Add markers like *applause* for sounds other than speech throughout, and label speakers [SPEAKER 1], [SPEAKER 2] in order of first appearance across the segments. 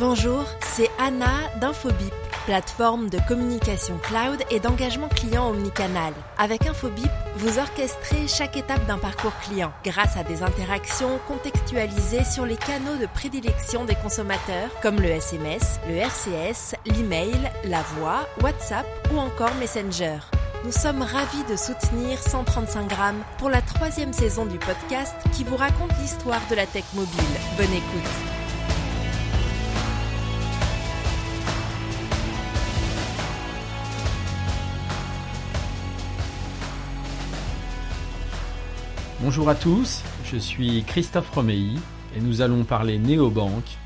[SPEAKER 1] Bonjour, c'est Anna d'Infobip, plateforme de communication cloud et d'engagement client omnicanal. Avec Infobip, vous orchestrez chaque étape d'un parcours client grâce à des interactions contextualisées sur les canaux de prédilection des consommateurs comme le SMS, le RCS, l'email, la voix, WhatsApp ou encore Messenger. Nous sommes ravis de soutenir 135 grammes pour la troisième saison du podcast qui vous raconte l'histoire de la tech mobile. Bonne écoute.
[SPEAKER 2] Bonjour à tous, je suis Christophe Romeilly et nous allons parler néobanque.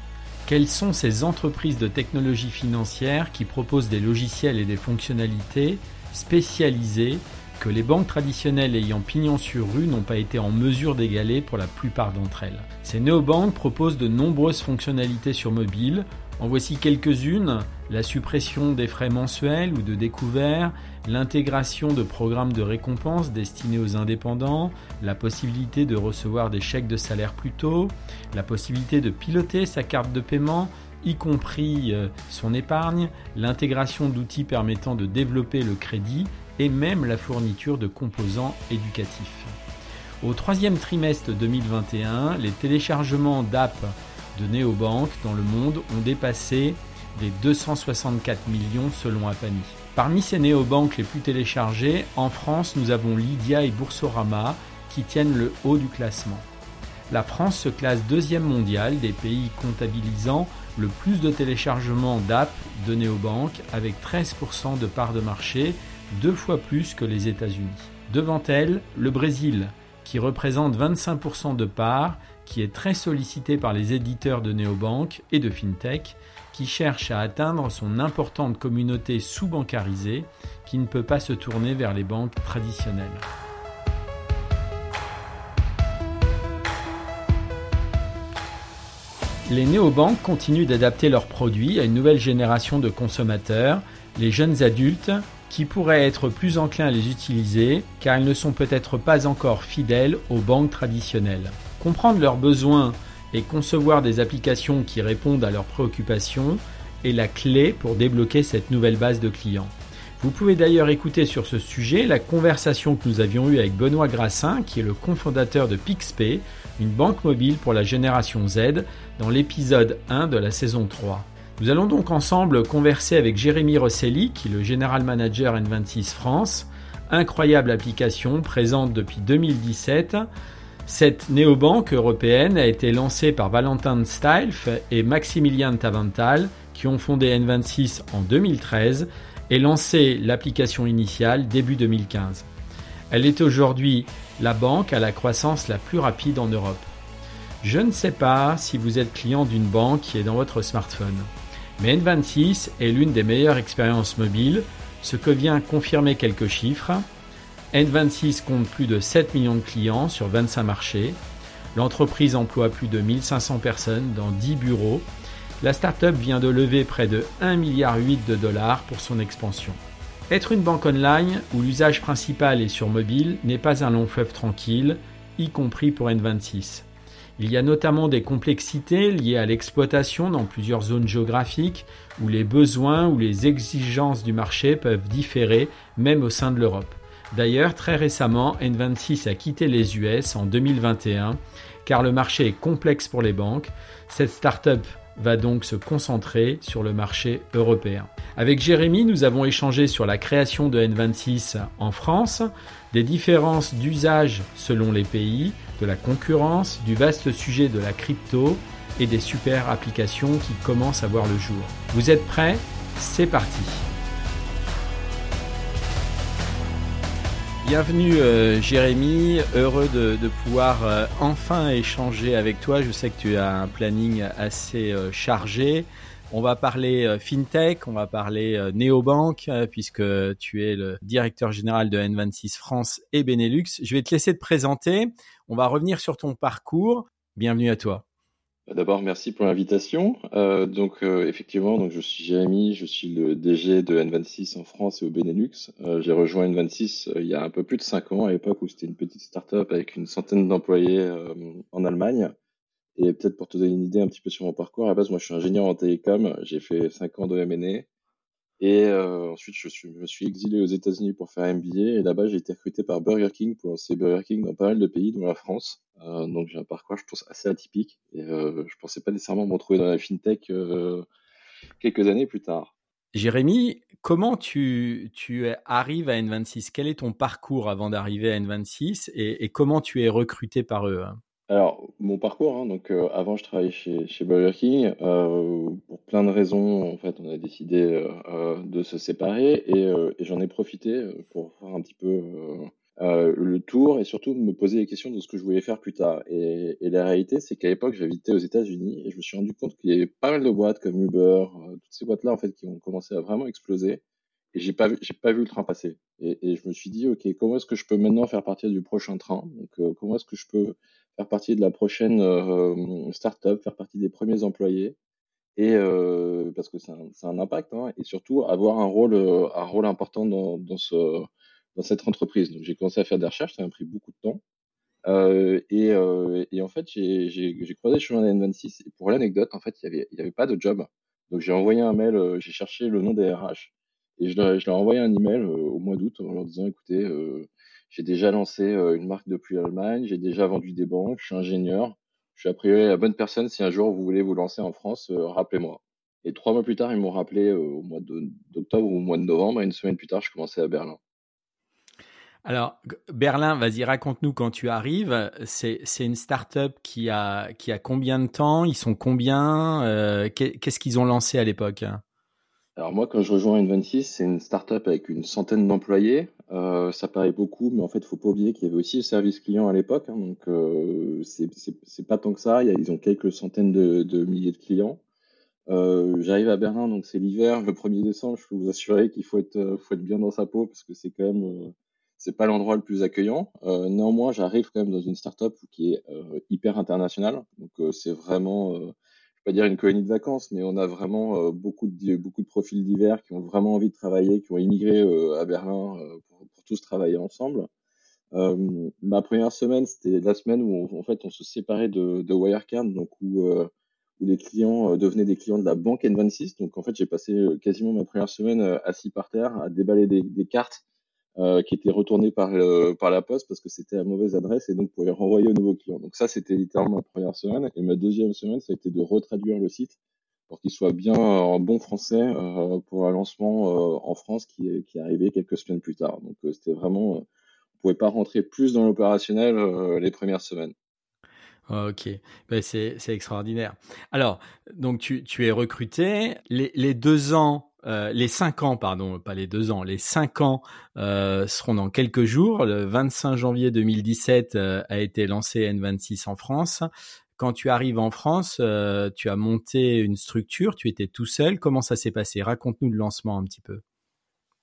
[SPEAKER 2] Quelles sont ces entreprises de technologie financière qui proposent des logiciels et des fonctionnalités spécialisées que les banques traditionnelles ayant pignon sur rue n'ont pas été en mesure d'égaler pour la plupart d'entre elles? Ces néobanques proposent de nombreuses fonctionnalités sur mobile, en voici quelques-unes, la suppression des frais mensuels ou de découvert, l'intégration de programmes de récompense destinés aux indépendants, la possibilité de recevoir des chèques de salaire plus tôt, la possibilité de piloter sa carte de paiement, y compris euh, son épargne, l'intégration d'outils permettant de développer le crédit et même la fourniture de composants éducatifs. Au troisième trimestre 2021, les téléchargements d'apps de néobanques dans le monde ont dépassé les 264 millions selon Apani. Parmi ces néobanques les plus téléchargées, en France, nous avons Lydia et Boursorama qui tiennent le haut du classement. La France se classe deuxième mondial des pays comptabilisant le plus de téléchargements d'apps de néobanques avec 13% de part de marché, deux fois plus que les États-Unis. Devant elle, le Brésil, qui représente 25% de part qui est très sollicité par les éditeurs de néobanques et de fintech qui cherchent à atteindre son importante communauté sous-bancarisée qui ne peut pas se tourner vers les banques traditionnelles. Les néobanques continuent d'adapter leurs produits à une nouvelle génération de consommateurs, les jeunes adultes, qui pourraient être plus enclins à les utiliser car ils ne sont peut-être pas encore fidèles aux banques traditionnelles. Comprendre leurs besoins et concevoir des applications qui répondent à leurs préoccupations est la clé pour débloquer cette nouvelle base de clients. Vous pouvez d'ailleurs écouter sur ce sujet la conversation que nous avions eue avec Benoît Grassin, qui est le cofondateur de Pixpay, une banque mobile pour la génération Z, dans l'épisode 1 de la saison 3. Nous allons donc ensemble converser avec Jérémy Rosselli, qui est le General Manager N26 France, incroyable application présente depuis 2017 cette néobanque européenne a été lancée par Valentin Stilf et Maximilian Tavental qui ont fondé N26 en 2013 et lancé l'application initiale début 2015. Elle est aujourd'hui la banque à la croissance la plus rapide en Europe. Je ne sais pas si vous êtes client d'une banque qui est dans votre smartphone, mais N26 est l'une des meilleures expériences mobiles, ce que vient confirmer quelques chiffres. N26 compte plus de 7 millions de clients sur 25 marchés. L'entreprise emploie plus de 1500 personnes dans 10 bureaux. La start-up vient de lever près de 1,8 milliard de dollars pour son expansion. Être une banque online où l'usage principal est sur mobile n'est pas un long fleuve tranquille, y compris pour N26. Il y a notamment des complexités liées à l'exploitation dans plusieurs zones géographiques où les besoins ou les exigences du marché peuvent différer même au sein de l'Europe. D'ailleurs, très récemment, N26 a quitté les US en 2021 car le marché est complexe pour les banques. Cette start-up va donc se concentrer sur le marché européen. Avec Jérémy, nous avons échangé sur la création de N26 en France, des différences d'usage selon les pays, de la concurrence, du vaste sujet de la crypto et des super applications qui commencent à voir le jour. Vous êtes prêts? C'est parti Bienvenue euh, Jérémy, heureux de, pouvoir euh, enfin échanger avec toi. Je sais que tu as un planning assez euh, chargé. On va parler fintech, on va parler néobanque, puisque tu es le directeur général de N26 France et Benelux. Je vais te laisser te présenter. On va revenir sur ton parcours. Bienvenue à toi.
[SPEAKER 3] D'abord, merci pour l'invitation. Euh, donc, euh, effectivement, donc je suis Jérémy, je suis le DG de N26 en France et au Benelux. Euh, j'ai rejoint N26 il y a un peu plus de cinq ans, à l'époque où c'était une petite start-up avec une centaine d'employés en Allemagne. Et peut-être pour te donner une idée un petit peu sur mon parcours, à la base, moi, je suis ingénieur en télécom. J'ai fait 5 ans de M&A. Et euh, ensuite, je, suis, me suis exilé aux États-Unis pour faire MBA. Et là-bas, j'ai été recruté par Burger King pour lancer Burger King dans pas mal de pays, dont la France. Euh, donc, j'ai un parcours, je pense, assez atypique. Et euh, je pensais pas nécessairement me retrouver dans la fintech euh, quelques années plus tard.
[SPEAKER 2] Jérémy, comment tu, tu arrives à N26 Quel est ton parcours avant d'arriver à N26 et, et, comment tu es recruté par eux
[SPEAKER 3] alors, mon parcours, hein, donc euh, avant je travaillais chez, chez Burger King, euh, pour plein de raisons, en fait, on a décidé euh, de se séparer et, et j'en ai profité pour faire un petit peu le tour et surtout me poser les questions de ce que je voulais faire plus tard. Et, et la réalité, c'est qu'à l'époque, j'habitais aux États-Unis et je me suis rendu compte qu'il y avait pas mal de boîtes comme Uber, toutes ces boîtes-là, en fait, qui ont commencé à vraiment exploser. Et j'ai pas vu, j'ai pas vu le train passer. Et, et je me suis dit, ok, comment est-ce que je peux maintenant faire partie du prochain train? Donc, comment est-ce que je peux faire partie de la prochaine euh, startup, faire partie des premiers employés, et euh, parce que c'est un, un, impact, hein, et surtout avoir un rôle, euh, un rôle important dans, dans, ce, dans cette entreprise. Donc j'ai commencé à faire des recherches, ça m'a pris beaucoup de temps. Euh, et, en fait, j'ai croisé le chemin de N26. Et pour l'anecdote, en fait, il n'y avait, y avait pas de job. Donc j'ai envoyé un mail, j'ai cherché le nom des RH. Et je leur ai envoyé un email au mois d'août en leur disant, écoutez, j'ai déjà lancé euh, une marque de pluie Allemagne, j'ai déjà vendu des banques, je suis ingénieur. Je suis a priori la bonne personne si un jour vous voulez vous lancer en France, euh, rappelez-moi. Et trois mois plus tard, ils m'ont rappelé euh, au mois d'octobre ou au mois de novembre. Et une semaine plus tard, je commençais à Berlin.
[SPEAKER 2] Alors, Berlin, vas-y, raconte-nous quand tu arrives. C'est, c'est une start-up qui a, qui a combien de temps? Ils sont combien? Qu'est-ce qu'ils ont lancé à l'époque?
[SPEAKER 3] Alors moi, quand je rejoins N26, c'est une startup avec une centaine d'employés. Euh, ça paraît beaucoup, mais en fait, il faut pas oublier qu'il y avait aussi le service client à l'époque. Hein, donc, euh, c'est pas tant que ça. ils ont quelques centaines de, milliers de clients. Euh, J'arrive à Berlin, donc c'est l'hiver, le 1er décembre. Je peux vous assurer qu'il faut être, faut être bien dans sa peau parce que c'est quand même, euh, c'est pas l'endroit le plus accueillant. Euh, néanmoins, j'arrive quand même dans une startup qui est euh, hyper internationale. Donc, c'est vraiment dire une colonie de vacances, mais on a vraiment euh, beaucoup, de, beaucoup de profils divers qui ont vraiment envie de travailler, qui ont immigré euh, à Berlin euh, pour, tous travailler ensemble. ma première semaine, c'était la semaine où on, en fait on se séparait de, Wirecard, donc où, où les clients devenaient des clients de la banque N26. Donc en fait, j'ai passé quasiment ma première semaine assis par terre à déballer des cartes euh, qui était retourné par, la poste parce que c'était la mauvaise adresse et donc pour les renvoyer aux nouveaux clients. Donc ça, c'était littéralement ma première semaine. Et ma deuxième semaine, ça a été de retraduire le site pour qu'il soit bien en bon français euh, pour un lancement euh, en France qui est, qui arrivé quelques semaines plus tard. Donc euh, c'était vraiment, on pouvait pas rentrer plus dans l'opérationnel les premières semaines.
[SPEAKER 2] Ok, ben c'est extraordinaire. Alors, donc tu, es recruté. Les deux ans euh, les cinq ans, pardon, pas les deux ans, les cinq ans euh, seront dans quelques jours. Le 25 janvier 2017 euh, a été lancé N26 en France. Quand tu arrives en France, tu as monté une structure, tu étais tout seul. Comment ça s'est passé? Raconte-nous le lancement un petit peu.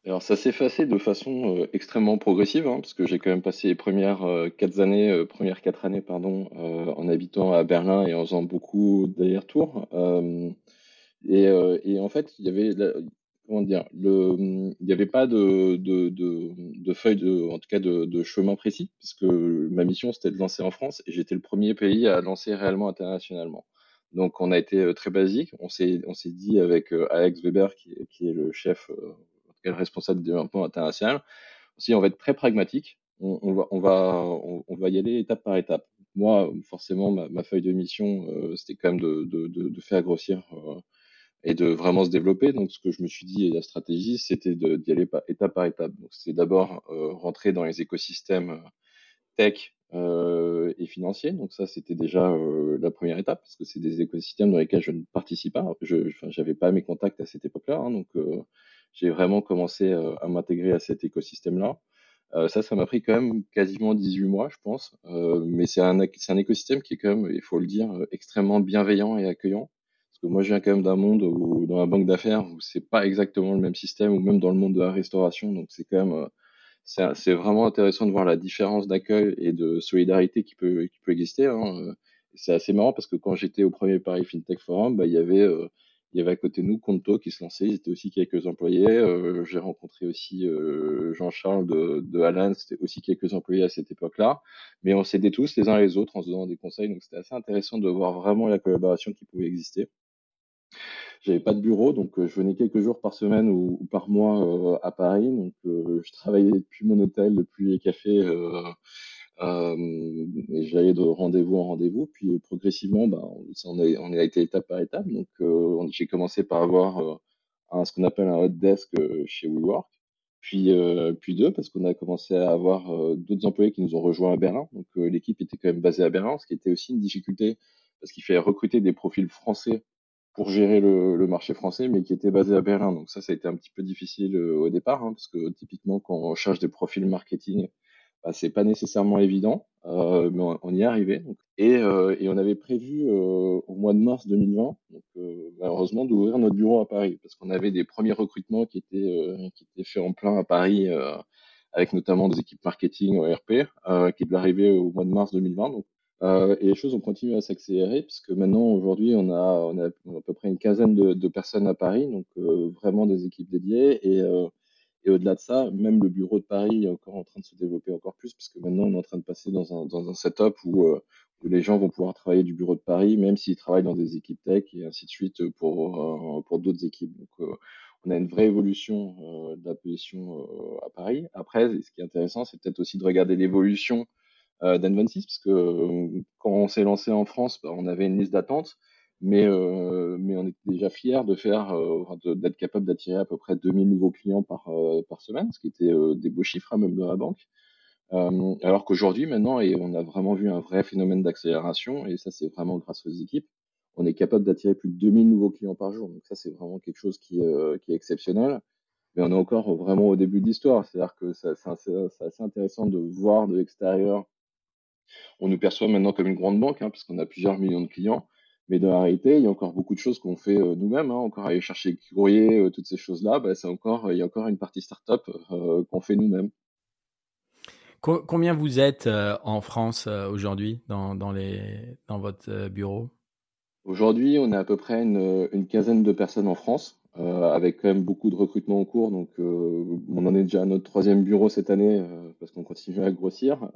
[SPEAKER 3] Alors ça s'est passé de façon extrêmement progressive, hein, parce que j'ai quand même passé les premières quatre années, premières quatre années, pardon, en habitant à Berlin et en faisant beaucoup d'allers-retours. Et, euh, et, en fait, il y avait, comment dire, il n'y avait pas de, de, de, de feuille de, en tout cas de, de chemin précis, puisque ma mission c'était de lancer en France et j'étais le premier pays à lancer réellement internationalement. Donc on a été euh, très basique. On s'est, dit avec euh, Alex Weber, qui, qui est le chef, le responsable du développement international, aussi on va être très pragmatique. On, va, on va, on, va y aller étape par étape. Moi, forcément, ma, ma feuille de mission, c'était quand même de, de, de, de faire grossir et de vraiment se développer. Donc, ce que je me suis dit, et la stratégie, c'était d'y aller étape par étape. Donc, c'est d'abord euh, rentrer dans les écosystèmes euh, tech euh, et financiers. Donc, ça, c'était déjà euh, la première étape, parce que c'est des écosystèmes dans lesquels je ne participe pas. Je n'avais pas mes contacts à cette époque-là. Hein, donc, euh, j'ai vraiment commencé à m'intégrer à cet écosystème-là. ça, ça m'a pris quand même quasiment 18 mois, je pense. mais c'est un, un écosystème qui est quand même, il faut le dire, extrêmement bienveillant et accueillant. Moi, je viens quand même d'un monde où, dans la banque d'affaires, où c'est pas exactement le même système, ou même dans le monde de la restauration. Donc, c'est quand même, euh, c'est vraiment intéressant de voir la différence d'accueil et de solidarité qui peut, qui peut exister. Hein. C'est assez marrant parce que quand j'étais au premier Paris FinTech Forum, bah, il y avait, euh, il y avait à côté de nous Conto qui se lançait, ils étaient aussi quelques employés. Euh, j'ai rencontré aussi euh, Jean-Charles de, de Alan, c'était aussi quelques employés à cette époque-là. Mais on s'aidait tous les uns les autres en se donnant des conseils, donc c'était assez intéressant de voir vraiment la collaboration qui pouvait exister. J'avais pas de bureau, donc euh, je venais quelques jours par semaine ou, par mois à Paris. Donc je travaillais depuis mon hôtel, depuis les cafés euh, j'allais de rendez-vous en rendez-vous, puis euh, progressivement, bah, on, a, on a été étape par étape. Donc, euh, j'ai commencé par avoir ce qu'on appelle un hot desk chez WeWork, puis, puis deux, parce qu'on a commencé à avoir d'autres employés qui nous ont rejoints à Berlin. Donc, l'équipe était quand même basée à Berlin, ce qui était aussi une difficulté, parce qu'il fallait recruter des profils français pour gérer le, le, marché français, mais qui était basé à Berlin. Donc ça, ça a été un petit peu difficile au départ, hein, parce que typiquement, quand on cherche des profils marketing, bah, c'est pas nécessairement évident, euh, mais on, y est arrivé. Et, euh, et, on avait prévu euh, au mois de mars 2020, donc, euh, malheureusement, d'ouvrir notre bureau à Paris, parce qu'on avait des premiers recrutements qui étaient, euh, qui étaient faits en plein à Paris, avec notamment des équipes marketing ERP, qui devaient arriver au mois de mars 2020. Donc, et les choses ont continué à s'accélérer, puisque maintenant, aujourd'hui, on a, on a à peu près une quinzaine de, personnes à Paris, donc vraiment des équipes dédiées. Et et au-delà de ça, même le bureau de Paris est encore en train de se développer encore plus, parce que maintenant, on est en train de passer dans un, dans un setup où, euh, où les gens vont pouvoir travailler du bureau de Paris, même s'ils travaillent dans des équipes tech et ainsi de suite pour, euh, pour d'autres équipes. Donc, euh, on a une vraie évolution de la position à Paris. Après, ce qui est intéressant, c'est peut-être aussi de regarder l'évolution euh, d'Adventis, parce que quand on s'est lancé en France, bah, on avait une liste d'attente mais, euh, mais on était déjà fiers de faire, euh, d'être capable d'attirer à peu près 2000 nouveaux clients par, euh, par semaine, ce qui était euh, des beaux chiffres hein, même de la banque. Euh, alors qu'aujourd'hui, maintenant, et on a vraiment vu un vrai phénomène d'accélération, et ça c'est vraiment grâce aux équipes, on est capable d'attirer plus de 2000 nouveaux clients par jour. Donc ça c'est vraiment quelque chose qui, qui est exceptionnel. Mais on est encore vraiment au début de l'histoire, c'est-à-dire que c'est assez intéressant de voir de l'extérieur. On nous perçoit maintenant comme une grande banque, hein, puisqu'on a plusieurs millions de clients. Mais dans la réalité, il y a encore beaucoup de choses qu'on fait euh, nous-mêmes, hein, encore aller chercher les courriers, euh, toutes ces choses-là. Bah, c'est encore, il y a encore une partie startup euh, qu'on fait nous-mêmes.
[SPEAKER 2] Combien vous êtes en France aujourd'hui dans, dans, dans votre bureau?
[SPEAKER 3] Aujourd'hui, on a à peu près une, une, quinzaine de personnes en France, avec quand même beaucoup de recrutement en cours. Donc, on en est déjà à notre troisième bureau cette année parce qu'on continue à grossir.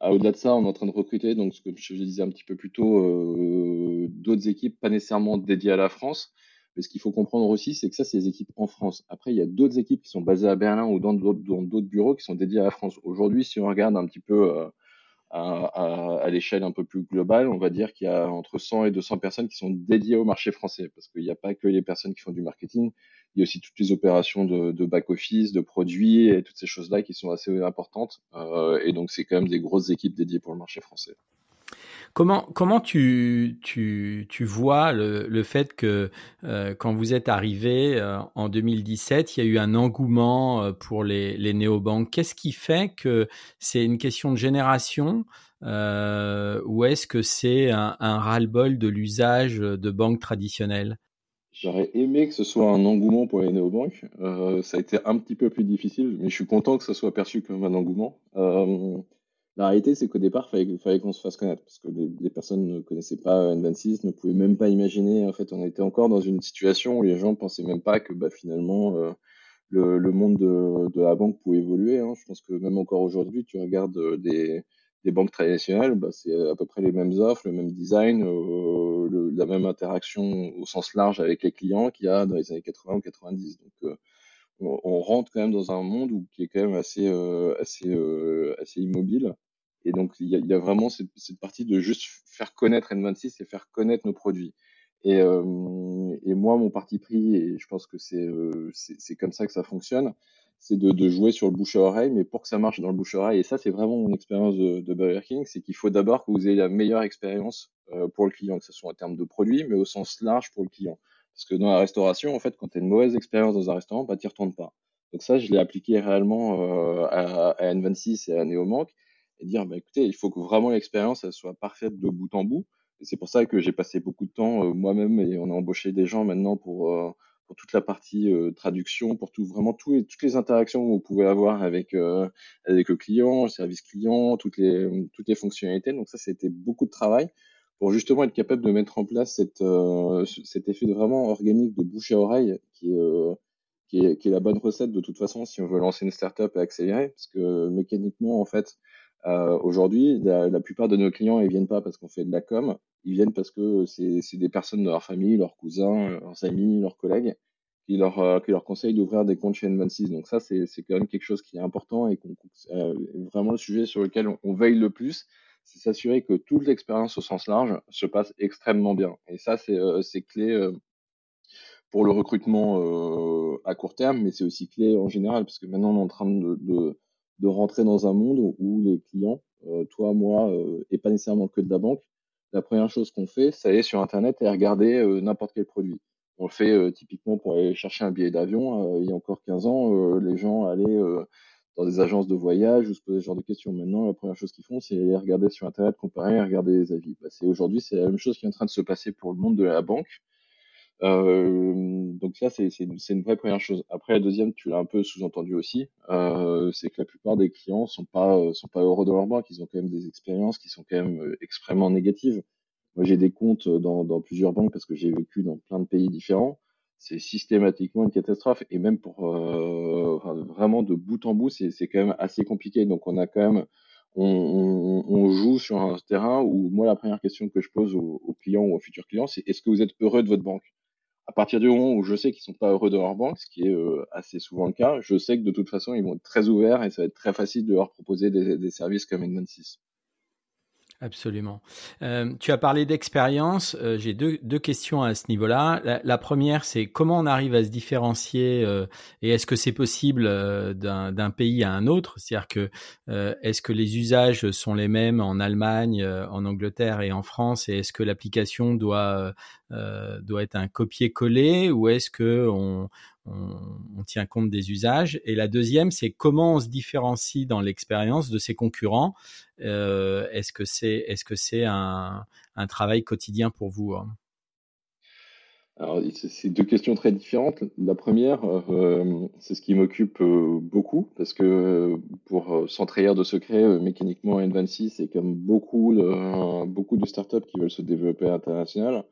[SPEAKER 3] Ah, au-delà de ça, on est en train de recruter, donc ce que je disais un petit peu plus tôt, euh, d'autres équipes, pas nécessairement dédiées à la France. Mais ce qu'il faut comprendre aussi, c'est que ça, c'est des équipes en France. Après, il y a d'autres équipes qui sont basées à Berlin ou dans d'autres bureaux qui sont dédiés à la France. Aujourd'hui, si on regarde un petit peu euh, à, à, à l'échelle un peu plus globale, on va dire qu'il y a entre 100 et 200 personnes qui sont dédiées au marché français, parce qu'il n'y a pas que les personnes qui font du marketing, il y a aussi toutes les opérations de, back-office, de produits et toutes ces choses-là qui sont assez importantes. Euh, et donc, c'est quand même des grosses équipes dédiées pour le marché français.
[SPEAKER 2] Comment, tu, vois le, fait que euh, quand vous êtes arrivé euh, en 2017, il y a eu un engouement euh, pour les, les néobanques Qu'est-ce qui fait que c'est une question de génération ou est-ce que c'est un, un ras-le-bol de l'usage de banques traditionnelles?
[SPEAKER 3] J'aurais aimé que ce soit un engouement pour les néobanques. Ça a été un petit peu plus difficile, mais je suis content que ça soit perçu comme un engouement. Euh, la réalité, c'est qu'au départ, il fallait, qu'on se fasse connaître parce que les, personnes ne connaissaient pas N26, ne pouvaient même pas imaginer. En fait, on était encore dans une situation où les gens pensaient même pas que bah, finalement euh, le, le, monde de, de, la banque pouvait évoluer. Hein. Je pense que même encore aujourd'hui, tu regardes euh, des, des banques traditionnelles, bah, c'est à peu près les mêmes offres, le même design, euh, le, la même interaction au sens large avec les clients qu'il y a dans les années 80 ou 90. Donc, euh, on, rentre quand même dans un monde où, qui est quand même assez, euh, assez, assez immobile et donc, il y a, y a vraiment cette, cette, partie de juste faire connaître N26 et faire connaître nos produits. Et, euh, et moi, mon parti pris, et je pense que c'est euh, c'est comme ça que ça fonctionne, c'est de, de, jouer sur le bouche à oreille, mais pour que ça marche dans le bouche à oreille, et ça, c'est vraiment mon expérience de, de, Burger King, c'est qu'il faut d'abord que vous ayez la meilleure expérience euh, pour le client, que ce soit en termes de produits, mais au sens large pour le client. Parce que dans la restauration, en fait, quand tu as une mauvaise expérience dans un restaurant, bah, tu retournes pas. Donc ça, je l'ai appliqué réellement euh, à, à, N26 et à Neomank et dire bah, écoutez, il faut que vraiment l'expérience soit parfaite de bout en bout. Et c'est pour ça que j'ai passé beaucoup de temps euh, moi-même et on a embauché des gens maintenant pour euh, pour toute la partie euh, traduction, pour tout vraiment tout et toutes les interactions que vous pouvez avoir avec euh, avec le client, le service client, toutes les toutes les fonctionnalités. Donc ça, c'était beaucoup de travail pour justement être capable de mettre en place cette, cet effet vraiment organique de bouche à oreille qui est, qui est, qui est la bonne recette de toute façon si on veut lancer une startup et accélérer, parce que mécaniquement, en fait, euh, aujourd'hui, la, la, plupart de nos clients, ils viennent pas parce qu'on fait de la com, ils viennent parce que c'est des personnes de leur famille, leurs cousins, leurs amis, leurs collègues, qui leur, euh, qui leur conseillent d'ouvrir des comptes chez N26. Donc ça, c'est quand même quelque chose qui est important et qu'on euh, vraiment le sujet sur lequel on, veille le plus, c'est s'assurer que toute l'expérience au sens large se passe extrêmement bien. Et ça, c'est euh, clé euh, pour le recrutement euh, à court terme, mais c'est aussi clé en général, parce que maintenant on est en train de, de, de rentrer dans un monde où les clients, euh, toi, moi, euh, et pas nécessairement que de la banque, la première chose qu'on fait, c'est aller sur Internet et regarder euh, n'importe quel produit. On le fait euh, typiquement pour aller chercher un billet d'avion. il y a encore 15 ans, les gens allaient dans des agences de voyage ou se poser ce genre de questions. Maintenant, la première chose qu'ils font, c'est aller regarder sur Internet, comparer, regarder les avis. Bah, aujourd'hui, c'est la même chose qui est en train de se passer pour le monde de la banque. Euh, donc ça, c'est une vraie première chose. Après, la deuxième, tu l'as un peu sous-entendu aussi, euh, c'est que la plupart des clients sont pas euh, sont pas heureux de leur banque. Ils ont quand même des expériences qui sont quand même euh, extrêmement négatives. Moi, j'ai des comptes dans, dans plusieurs banques parce que j'ai vécu dans plein de pays différents. C'est systématiquement une catastrophe et même pour euh, vraiment de bout en bout, c'est quand même assez compliqué. Donc, on a quand même on, on, on, joue sur un terrain où moi, la première question que je pose aux, aux clients ou aux futurs clients, c'est est-ce que vous êtes heureux de votre banque? À partir du moment où je sais qu'ils sont pas heureux de leur banque, ce qui est euh, assez souvent le cas, je sais que de toute façon, ils vont être très ouverts et ça va être très facile de leur proposer des, services comme N26.
[SPEAKER 2] Absolument. Euh, tu as parlé d'expérience. Euh, J'ai deux, deux, questions à ce niveau-là. La, première, c'est comment on arrive à se différencier euh, et est-ce que c'est possible euh, d'un pays à un autre? C'est-à-dire que euh, est-ce que les usages sont les mêmes en Allemagne, en Angleterre et en France? Et est-ce que l'application doit doit être un copier-coller? Ou est-ce que on, on, tient compte des usages. Et la deuxième, c'est comment on se différencie dans l'expérience de ses concurrents. Euh, est-ce que c'est est-ce que c'est un, travail quotidien pour vous hein?
[SPEAKER 3] Alors, c'est deux questions très différentes. La première, euh, c'est ce qui m'occupe euh, beaucoup, parce que pour euh, s'entrahir de secret, mécaniquement, N26, c'est comme beaucoup beaucoup de startups qui veulent se développer à l'international.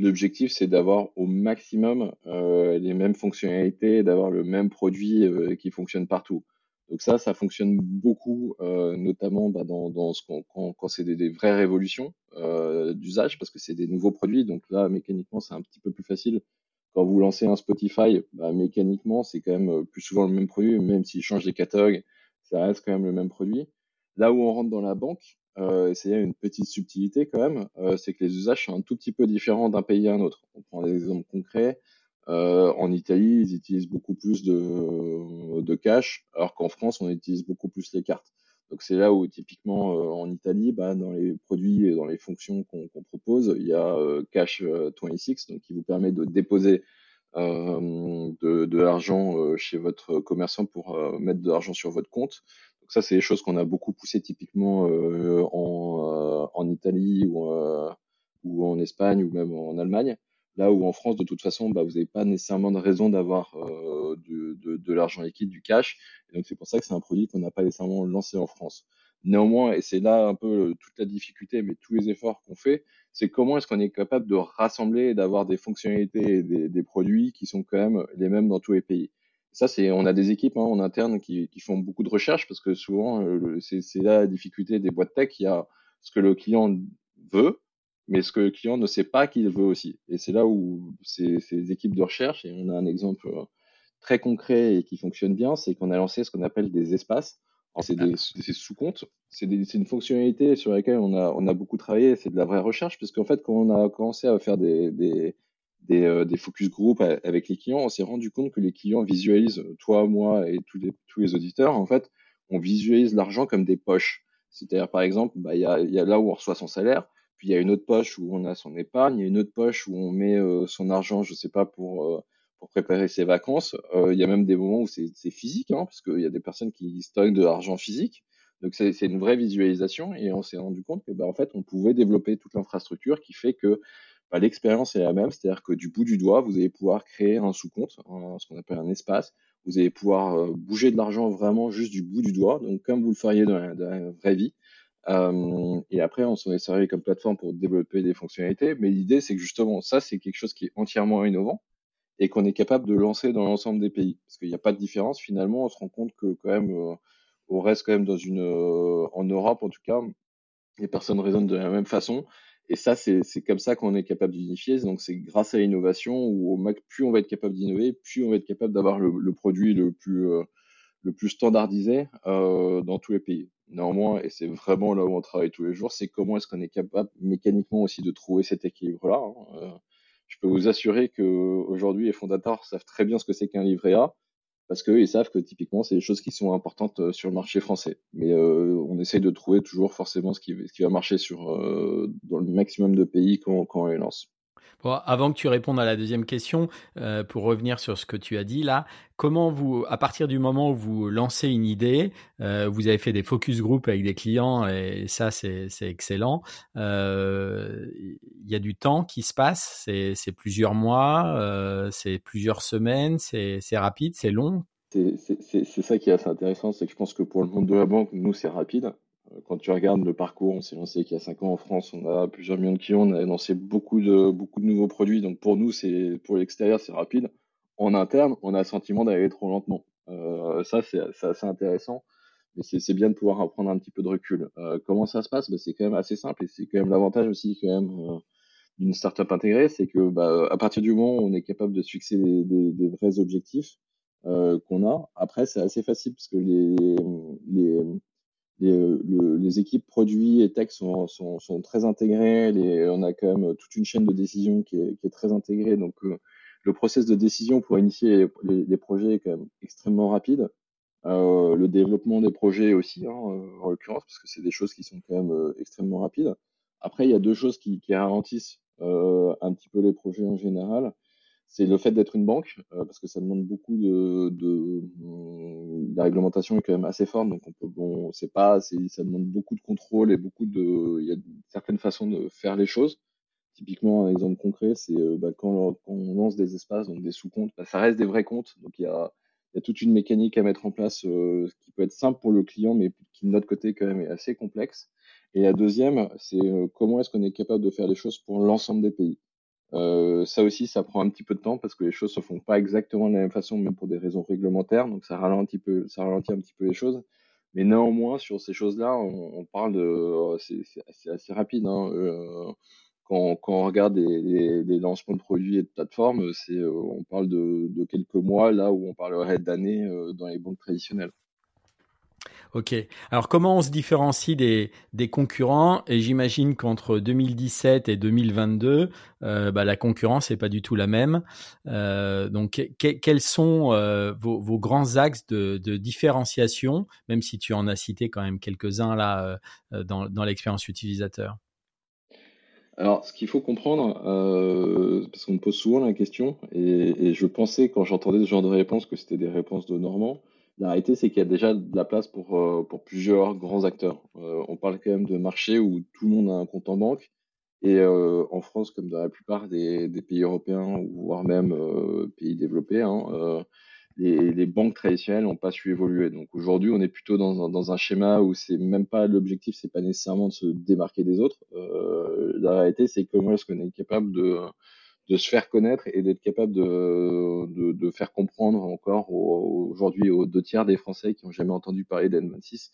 [SPEAKER 3] L'objectif, c'est d'avoir au maximum euh, les mêmes fonctionnalités, d'avoir le même produit euh, qui fonctionne partout. Donc ça, ça fonctionne beaucoup, euh, notamment bah, dans, dans, ce qu'on, quand, quand c'est des, des, vraies révolutions euh, d'usage, parce que c'est des nouveaux produits. Donc là, mécaniquement, c'est un petit peu plus facile. Quand vous lancez un Spotify, bah, mécaniquement, c'est quand même plus souvent le même produit, même s'il change les catalogues, ça reste quand même le même produit. Là où on rentre dans la banque, euh, une petite subtilité quand même, euh, c'est que les usages sont un tout petit peu différents d'un pays à un autre. On prend des exemples concrets. Euh, en Italie, ils utilisent beaucoup plus de, cash, alors qu'en France, on utilise beaucoup plus les cartes. Donc c'est là où typiquement euh, en Italie, bah, dans les produits et dans les fonctions qu'on qu propose, il y a Cash 26, donc qui vous permet de déposer de l'argent chez votre commerçant pour mettre de l'argent sur votre compte ça, c'est des choses qu'on a beaucoup poussé typiquement euh, en, euh, en, Italie ou, euh, ou, en Espagne ou même en Allemagne. Là où en France, de toute façon, bah, vous n'avez pas nécessairement de raison d'avoir de, de, de l'argent liquide, du cash. Et donc c'est pour ça que c'est un produit qu'on n'a pas nécessairement lancé en France. Néanmoins, et c'est là un peu toute la difficulté, mais tous les efforts qu'on fait, c'est comment est-ce qu'on est capable de rassembler et d'avoir des fonctionnalités et des, des, produits qui sont quand même les mêmes dans tous les pays. Ça, c'est, on a des équipes hein, en interne qui, qui, font beaucoup de recherches parce que souvent, euh, c'est, la difficulté des boîtes tech. Il y a ce que le client veut, mais ce que le client ne sait pas qu'il veut aussi. Et c'est là où des équipes de recherche, et on a un exemple euh, très concret et qui fonctionne bien, c'est qu'on a lancé ce qu'on appelle des espaces. c'est des, des sous-comptes. C'est, une fonctionnalité sur laquelle on a, on a beaucoup travaillé. C'est de la vraie recherche, parce qu'en fait, quand on a commencé à faire des, des des, euh, des, focus group avec les clients, on s'est rendu compte que les clients visualisent, toi, moi et tous les, tous les auditeurs, en fait, on visualise l'argent comme des poches. C'est-à-dire, par exemple, bah, il y, a, y a là où on reçoit son salaire, puis il y a une autre poche où on a son épargne, il y a une autre poche où on met euh, son argent, je sais pas, pour, euh, pour préparer ses vacances. Il y a même des moments où c'est physique, hein, parce qu'il y a des personnes qui stockent de l'argent physique. Donc c'est une vraie visualisation et on s'est rendu compte que bah, en fait on pouvait développer toute l'infrastructure qui fait que bah, l'expérience est la même, c'est-à-dire que du bout du doigt, vous allez pouvoir créer un sous-compte, ce qu'on appelle un espace. Vous allez pouvoir euh, bouger de l'argent vraiment juste du bout du doigt, donc comme vous le feriez dans la, vraie vie. et après, on s'en est servi comme plateforme pour développer des fonctionnalités. Mais l'idée, c'est que justement, ça, c'est quelque chose qui est entièrement innovant et qu'on est capable de lancer dans l'ensemble des pays. Parce qu'il n'y a pas de différence. Finalement, on se rend compte que quand même, on reste quand même dans une, en Europe en tout cas, les personnes raisonnent de la même façon. Et ça, c'est comme ça qu'on est capable d'unifier. Donc, c'est grâce à l'innovation où au plus on va être capable d'innover, plus on va être capable d'avoir le, produit le plus, plus standardisé euh, dans tous les pays. Néanmoins, et c'est vraiment là où on travaille tous les jours, c'est comment est-ce qu'on est capable mécaniquement aussi de trouver cet équilibre-là. Hein. Euh, je peux vous assurer que aujourd'hui, les fondateurs savent très bien ce que c'est qu'un livret A, parce qu'ils savent que typiquement, c'est des choses qui sont importantes euh, sur le marché français. Mais euh, on essaye de trouver toujours forcément ce qui, va marcher sur, euh, dans le maximum de pays quand, quand on les lance
[SPEAKER 2] avant que tu répondes à la deuxième question, euh, pour revenir sur ce que tu as dit là, comment vous, à partir du moment où vous lancez une idée, euh, vous avez fait des focus group avec des clients et ça c'est excellent. Euh, il y a du temps qui se passe, c'est plusieurs mois, c'est plusieurs semaines, c'est rapide, c'est long?
[SPEAKER 3] C'est ça qui est assez intéressant, c'est que je pense que pour le monde de la banque, nous c'est rapide. Quand tu regardes le parcours, on s'est lancé il y a 5 ans en France, on a plusieurs millions de clients, on a lancé beaucoup de, beaucoup de nouveaux produits. Donc pour nous, c'est pour l'extérieur, c'est rapide. En interne, on a le sentiment d'aller trop lentement. Euh, ça, c'est assez intéressant. Mais c'est bien de pouvoir prendre un petit peu de recul. Euh, comment ça se passe? Bah, C'est quand même assez simple et c'est quand même l'avantage aussi quand même euh, d'une startup intégrée, c'est que bah, à partir du moment où on est capable de se fixer des, des, des vrais objectifs euh, qu'on a, après c'est assez facile parce que les, les les, les, équipes produits et tech sont, sont, sont très intégrées. Les, on a quand même toute une chaîne de décision qui est, qui est très intégrée. Donc, euh, le process de décision pour initier les, les, projets est quand même extrêmement rapide. Euh, le développement des projets aussi, hein, en l'occurrence, parce que c'est des choses qui sont quand même euh, extrêmement rapides. Après, il y a deux choses qui, qui ralentissent euh, un petit peu les projets en général c'est le fait d'être une banque, euh, parce que ça demande beaucoup de, de, hum, la réglementation est quand même assez forte, donc on peut, bon, c'est pas, ça demande beaucoup de contrôle et beaucoup de, il y a certaines façons de faire les choses. Typiquement, un exemple concret, c'est euh, bah, quand, on lance des espaces, donc des sous-comptes, bah, ça reste des vrais comptes, donc il y a, y a toute une mécanique à mettre en place euh, qui peut être simple pour le client, mais qui de notre côté quand même est assez complexe. Et la deuxième, c'est comment est-ce qu'on est capable de faire les choses pour l'ensemble des pays? Euh, ça aussi, ça prend un petit peu de temps parce que les choses se font pas exactement de la même façon, même pour des raisons réglementaires. Donc ça ralentit, un petit peu les choses. Mais néanmoins, sur ces choses-là, on, parle euh, c'est assez rapide. Hein. Euh, quand, on regarde les, lancements de produits et de plateformes, on parle de, quelques mois là où on parlerait d'années dans les banques traditionnelles.
[SPEAKER 2] Ok. Alors comment on se différencie des, des concurrents? Et j'imagine qu'entre 2017 et 2022, euh, bah, la concurrence n'est pas du tout la même. Euh, donc quels sont euh, vos, vos, grands axes de, de, différenciation, même si tu en as cité quand même quelques-uns là dans, dans l'expérience utilisateur
[SPEAKER 3] alors, ce qu'il faut comprendre, parce qu'on me pose souvent la question, et, et je pensais quand j'entendais ce genre de réponse que c'était des réponses de Normand, la réalité, c'est qu'il y a déjà de la place pour, euh, plusieurs grands acteurs. Euh, on parle quand même de marché où tout le monde a un compte en banque. Et euh, en France, comme dans la plupart des, pays européens, voire même pays développés, hein, les, banques traditionnelles n'ont pas su évoluer. Donc aujourd'hui, on est plutôt dans un, dans un schéma où c'est même pas l'objectif, c'est pas nécessairement de se démarquer des autres. la réalité, c'est comment est-ce qu'on est capable de de se faire connaître et d'être capable de, de, faire comprendre encore aujourd'hui aux deux tiers des Français qui n'ont jamais entendu parler d'N26.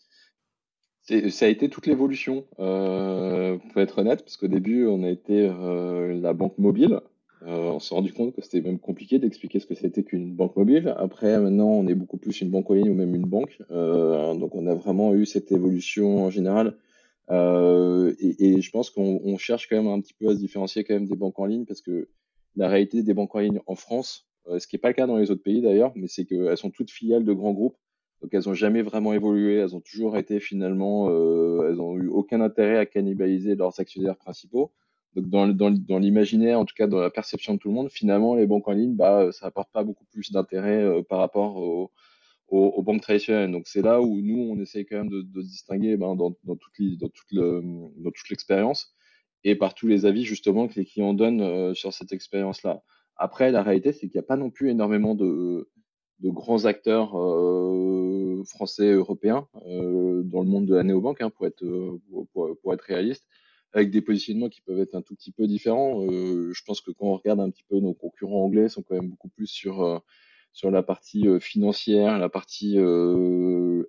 [SPEAKER 3] Ça a été toute l'évolution, euh, pour être honnête, parce qu'au début, on a été euh, la banque mobile. Euh, on s'est rendu compte que c'était même compliqué d'expliquer ce que c'était qu'une banque mobile. Après, maintenant, on est beaucoup plus une banque en ligne ou même une banque. Euh, donc, on a vraiment eu cette évolution en général. Et, et, je pense qu'on cherche quand même un petit peu à se différencier quand même des banques en ligne parce que la réalité des banques en ligne en France, euh, ce qui n'est pas le cas dans les autres pays d'ailleurs, mais c'est qu'elles sont toutes filiales de grands groupes. Donc elles n'ont jamais vraiment évolué, elles ont toujours été finalement, euh, elles n'ont eu aucun intérêt à cannibaliser leurs actionnaires principaux. Donc dans, dans, dans l'imaginaire, en tout cas dans la perception de tout le monde, finalement les banques en ligne, bah, ça apporte pas beaucoup plus d'intérêt euh, par rapport aux, banques traditionnelles. Donc c'est là où nous on essaye quand même de, de se distinguer ben, dans, dans toute l'expérience et par tous les avis justement que les clients donnent euh, sur cette expérience-là. Après, la réalité, c'est qu'il n'y a pas non plus énormément de, de grands acteurs français, européens dans le monde de la néobanque, hein, pour être pour, être réaliste, avec des positionnements qui peuvent être un tout petit peu différents. je pense que quand on regarde un petit peu nos concurrents anglais, sont quand même beaucoup plus sur sur la partie financière, la partie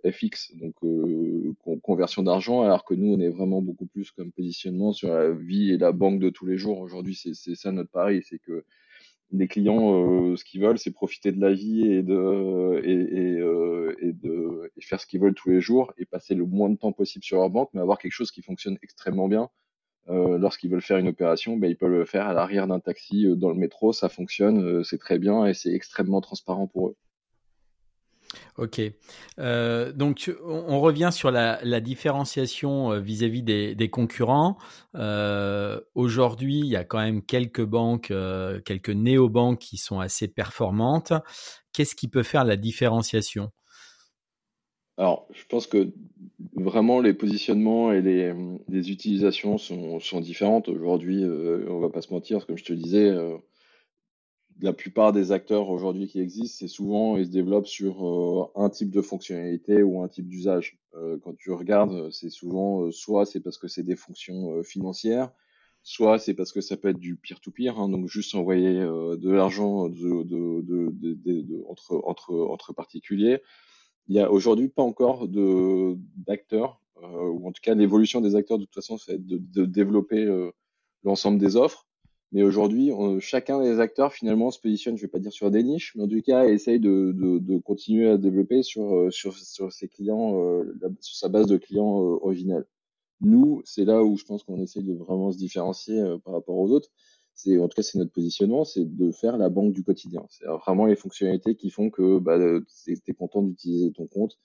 [SPEAKER 3] FX, donc conversion d'argent, alors que nous, on est vraiment beaucoup plus comme positionnement sur la vie et la banque de tous les jours. Aujourd'hui, c'est ça notre pari, c'est que les clients, ce qu'ils veulent, c'est profiter de la vie et de et de et faire ce qu'ils veulent tous les jours et passer le moins de temps possible sur leur banque, mais avoir quelque chose qui fonctionne extrêmement bien euh, lorsqu'ils veulent faire une opération, ben, ils peuvent le faire à l'arrière d'un taxi euh, dans le métro, ça fonctionne, euh, c'est très bien et c'est extrêmement transparent pour eux.
[SPEAKER 2] Ok. donc, on, revient sur la, différenciation vis-à-vis des, concurrents. Aujourd'hui, il y a quand même quelques banques, quelques néobanques qui sont assez performantes. Qu'est-ce qui peut faire la différenciation?
[SPEAKER 3] Alors, je pense que vraiment les positionnements et les, utilisations sont, différentes. Aujourd'hui, euh, on va pas se mentir, comme je te disais, euh, la plupart des acteurs aujourd'hui qui existent, c'est souvent, ils se développent sur euh, un type de fonctionnalité ou un type d'usage. Euh, quand tu regardes, c'est souvent, soit c'est parce que c'est des fonctions financières, soit c'est parce que ça peut être du peer-to-peer, hein, donc juste envoyer de l'argent entre particuliers il y a aujourd'hui pas encore d'acteurs, euh, ou en tout cas l'évolution des acteurs de toute façon, c'est de, de développer euh, l'ensemble des offres. Mais aujourd'hui, chacun des acteurs finalement se positionne, je vais pas dire sur des niches, mais en tout cas essaye de, de, de continuer à développer sur euh, sur, sur ses clients, sur sa base de clients originels. Nous, c'est là où je pense qu'on essaye de vraiment se différencier par rapport aux autres c'est en tout cas c'est notre positionnement, c'est de faire la banque du quotidien. C'est vraiment les fonctionnalités qui font que bah, tu content d'utiliser ton compte.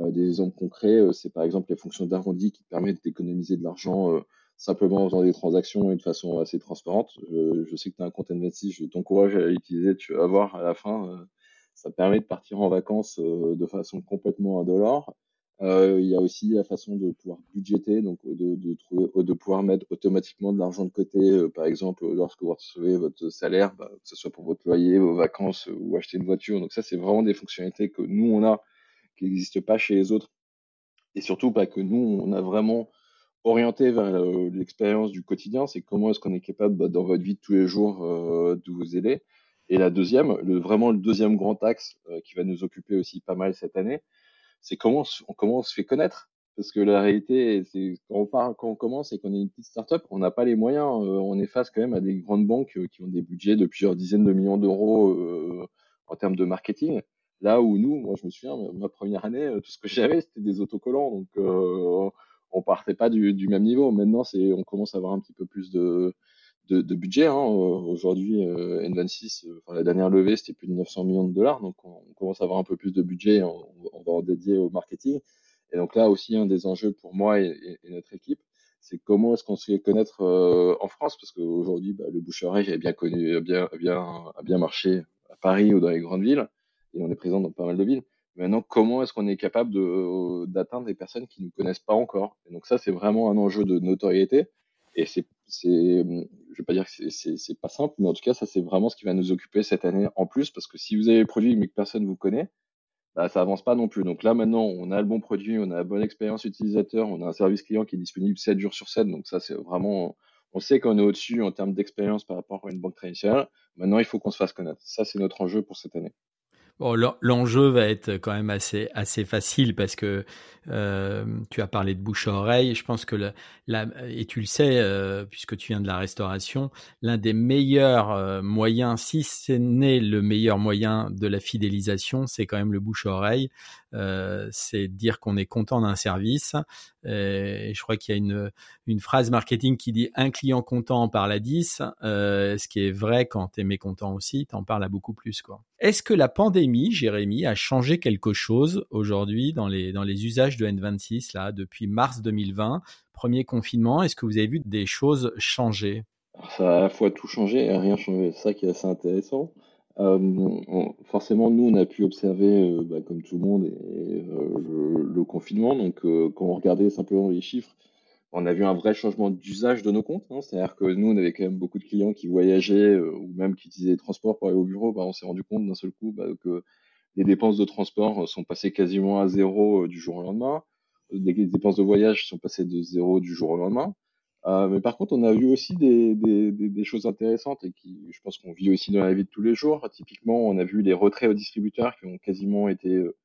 [SPEAKER 3] Euh, des exemples concrets, euh, c'est par exemple les fonctions d'arrondi qui te permettent d'économiser de l'argent euh, simplement en faisant des transactions et de façon assez transparente. je sais que tu as un compte N26, je t'encourage à l'utiliser, tu vas voir à la fin, ça permet de partir en vacances de façon complètement indolore. Euh, il y a aussi la façon de pouvoir budgéter, donc de, de, trouver, de pouvoir mettre automatiquement de l'argent de côté, euh, par exemple, lorsque vous recevez votre salaire, bah, que ce soit pour votre loyer, vos vacances ou acheter une voiture. Donc ça, c'est vraiment des fonctionnalités que nous, on a, qui n'existent pas chez les autres. Et surtout, pas que nous, on a vraiment orienté vers euh, l'expérience du quotidien, c'est comment est-ce qu'on est capable, bah, dans votre vie de tous les jours, euh, de vous aider. Et la deuxième, le, vraiment le deuxième grand axe qui va nous occuper aussi pas mal cette année, c'est comment on, comment on se fait connaître. Parce que la réalité, c'est quand on part, quand on commence et qu'on est une petite start-up, on n'a pas les moyens. Euh, on est face quand même à des grandes banques euh, qui ont des budgets de plusieurs dizaines de millions d'euros euh, en termes de marketing. Là où nous, moi je me souviens, ma première année, tout ce que j'avais, c'était des autocollants. Donc on partait pas du, du même niveau. Maintenant, c'est, on commence à avoir un petit peu plus de, de, de budget. Hein. Aujourd'hui, euh, N26, enfin, la dernière levée, c'était plus de 900 millions de dollars. Donc, on, commence à avoir un peu plus de budget. On, on, va en dédier au marketing. Et donc là aussi, un des enjeux pour moi et, notre équipe, c'est comment est-ce qu'on se fait connaître euh, en France? Parce qu'aujourd'hui, bah, le bouche-oreille est bien connu, bien, bien, a bien marché à Paris ou dans les grandes villes. Et on est présent dans pas mal de villes. Maintenant, comment est-ce qu'on est capable de, d'atteindre des personnes qui ne nous connaissent pas encore? Et donc ça, c'est vraiment un enjeu de notoriété. Et c'est, je vais pas dire que c'est, pas simple, mais en tout cas, ça, c'est vraiment ce qui va nous occuper cette année en plus, parce que si vous avez le produit mais que personne vous connaît, bah, ça avance pas non plus. Donc là, maintenant, on a le bon produit, on a la bonne expérience utilisateur, on a un service client qui est disponible 7 jours sur 7. Donc ça, c'est vraiment, on sait qu'on est au-dessus en termes d'expérience par rapport à une banque traditionnelle. Maintenant, il faut qu'on se fasse connaître. Ça, c'est notre enjeu pour cette année.
[SPEAKER 2] Bon, l'enjeu va être quand même assez assez facile parce que euh, tu as parlé de bouche à oreille. Je pense que et tu le sais euh, puisque tu viens de la restauration, l'un des meilleurs euh, moyens, si ce n'est le meilleur moyen de la fidélisation, c'est quand même le bouche à oreille. C'est dire qu'on est content d'un service. Et je crois qu'il y a une, phrase marketing qui dit un client content en parle à 10, euh, ce qui est vrai quand tu es mécontent aussi, tu en parles à beaucoup plus. quoi. Est-ce que la pandémie, Jérémy, a changé quelque chose aujourd'hui dans les, dans les usages de N26 là, depuis mars 2020, premier confinement? Est-ce que vous avez vu des choses changer?
[SPEAKER 3] Ça a à la fois tout changé et rien changé. C'est ça qui est assez intéressant. Euh, forcément, nous, on a pu observer, euh, bah, comme tout le monde, euh, le, confinement. Donc, quand on regardait simplement les chiffres, on a vu un vrai changement d'usage de nos comptes. Hein. C'est-à-dire que nous, on avait quand même beaucoup de clients qui voyageaient ou même qui utilisaient les transports pour aller au bureau. Bah, on s'est rendu compte d'un seul coup bah, que les dépenses de transport sont passées quasiment à zéro du jour au lendemain. Les dépenses de voyage sont passées de zéro du jour au lendemain. Euh, mais par contre, on a vu aussi des, des, des, choses intéressantes et qui, je pense qu'on vit aussi dans la vie de tous les jours. Typiquement, on a vu les retraits aux distributeurs qui ont quasiment été euh,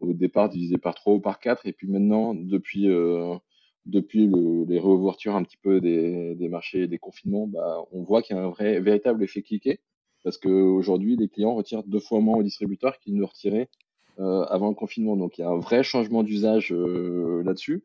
[SPEAKER 3] au départ divisés par 3 ou par 4. Et puis maintenant, depuis, euh, depuis le, les réouvertures un petit peu des, des marchés et des confinements, bah, on voit qu'il y a un vrai, véritable effet cliqué. Parce qu'aujourd'hui, les clients retirent deux fois moins aux distributeurs qu'ils ne retiraient euh, avant le confinement. Donc il y a un vrai changement d'usage euh, là-dessus.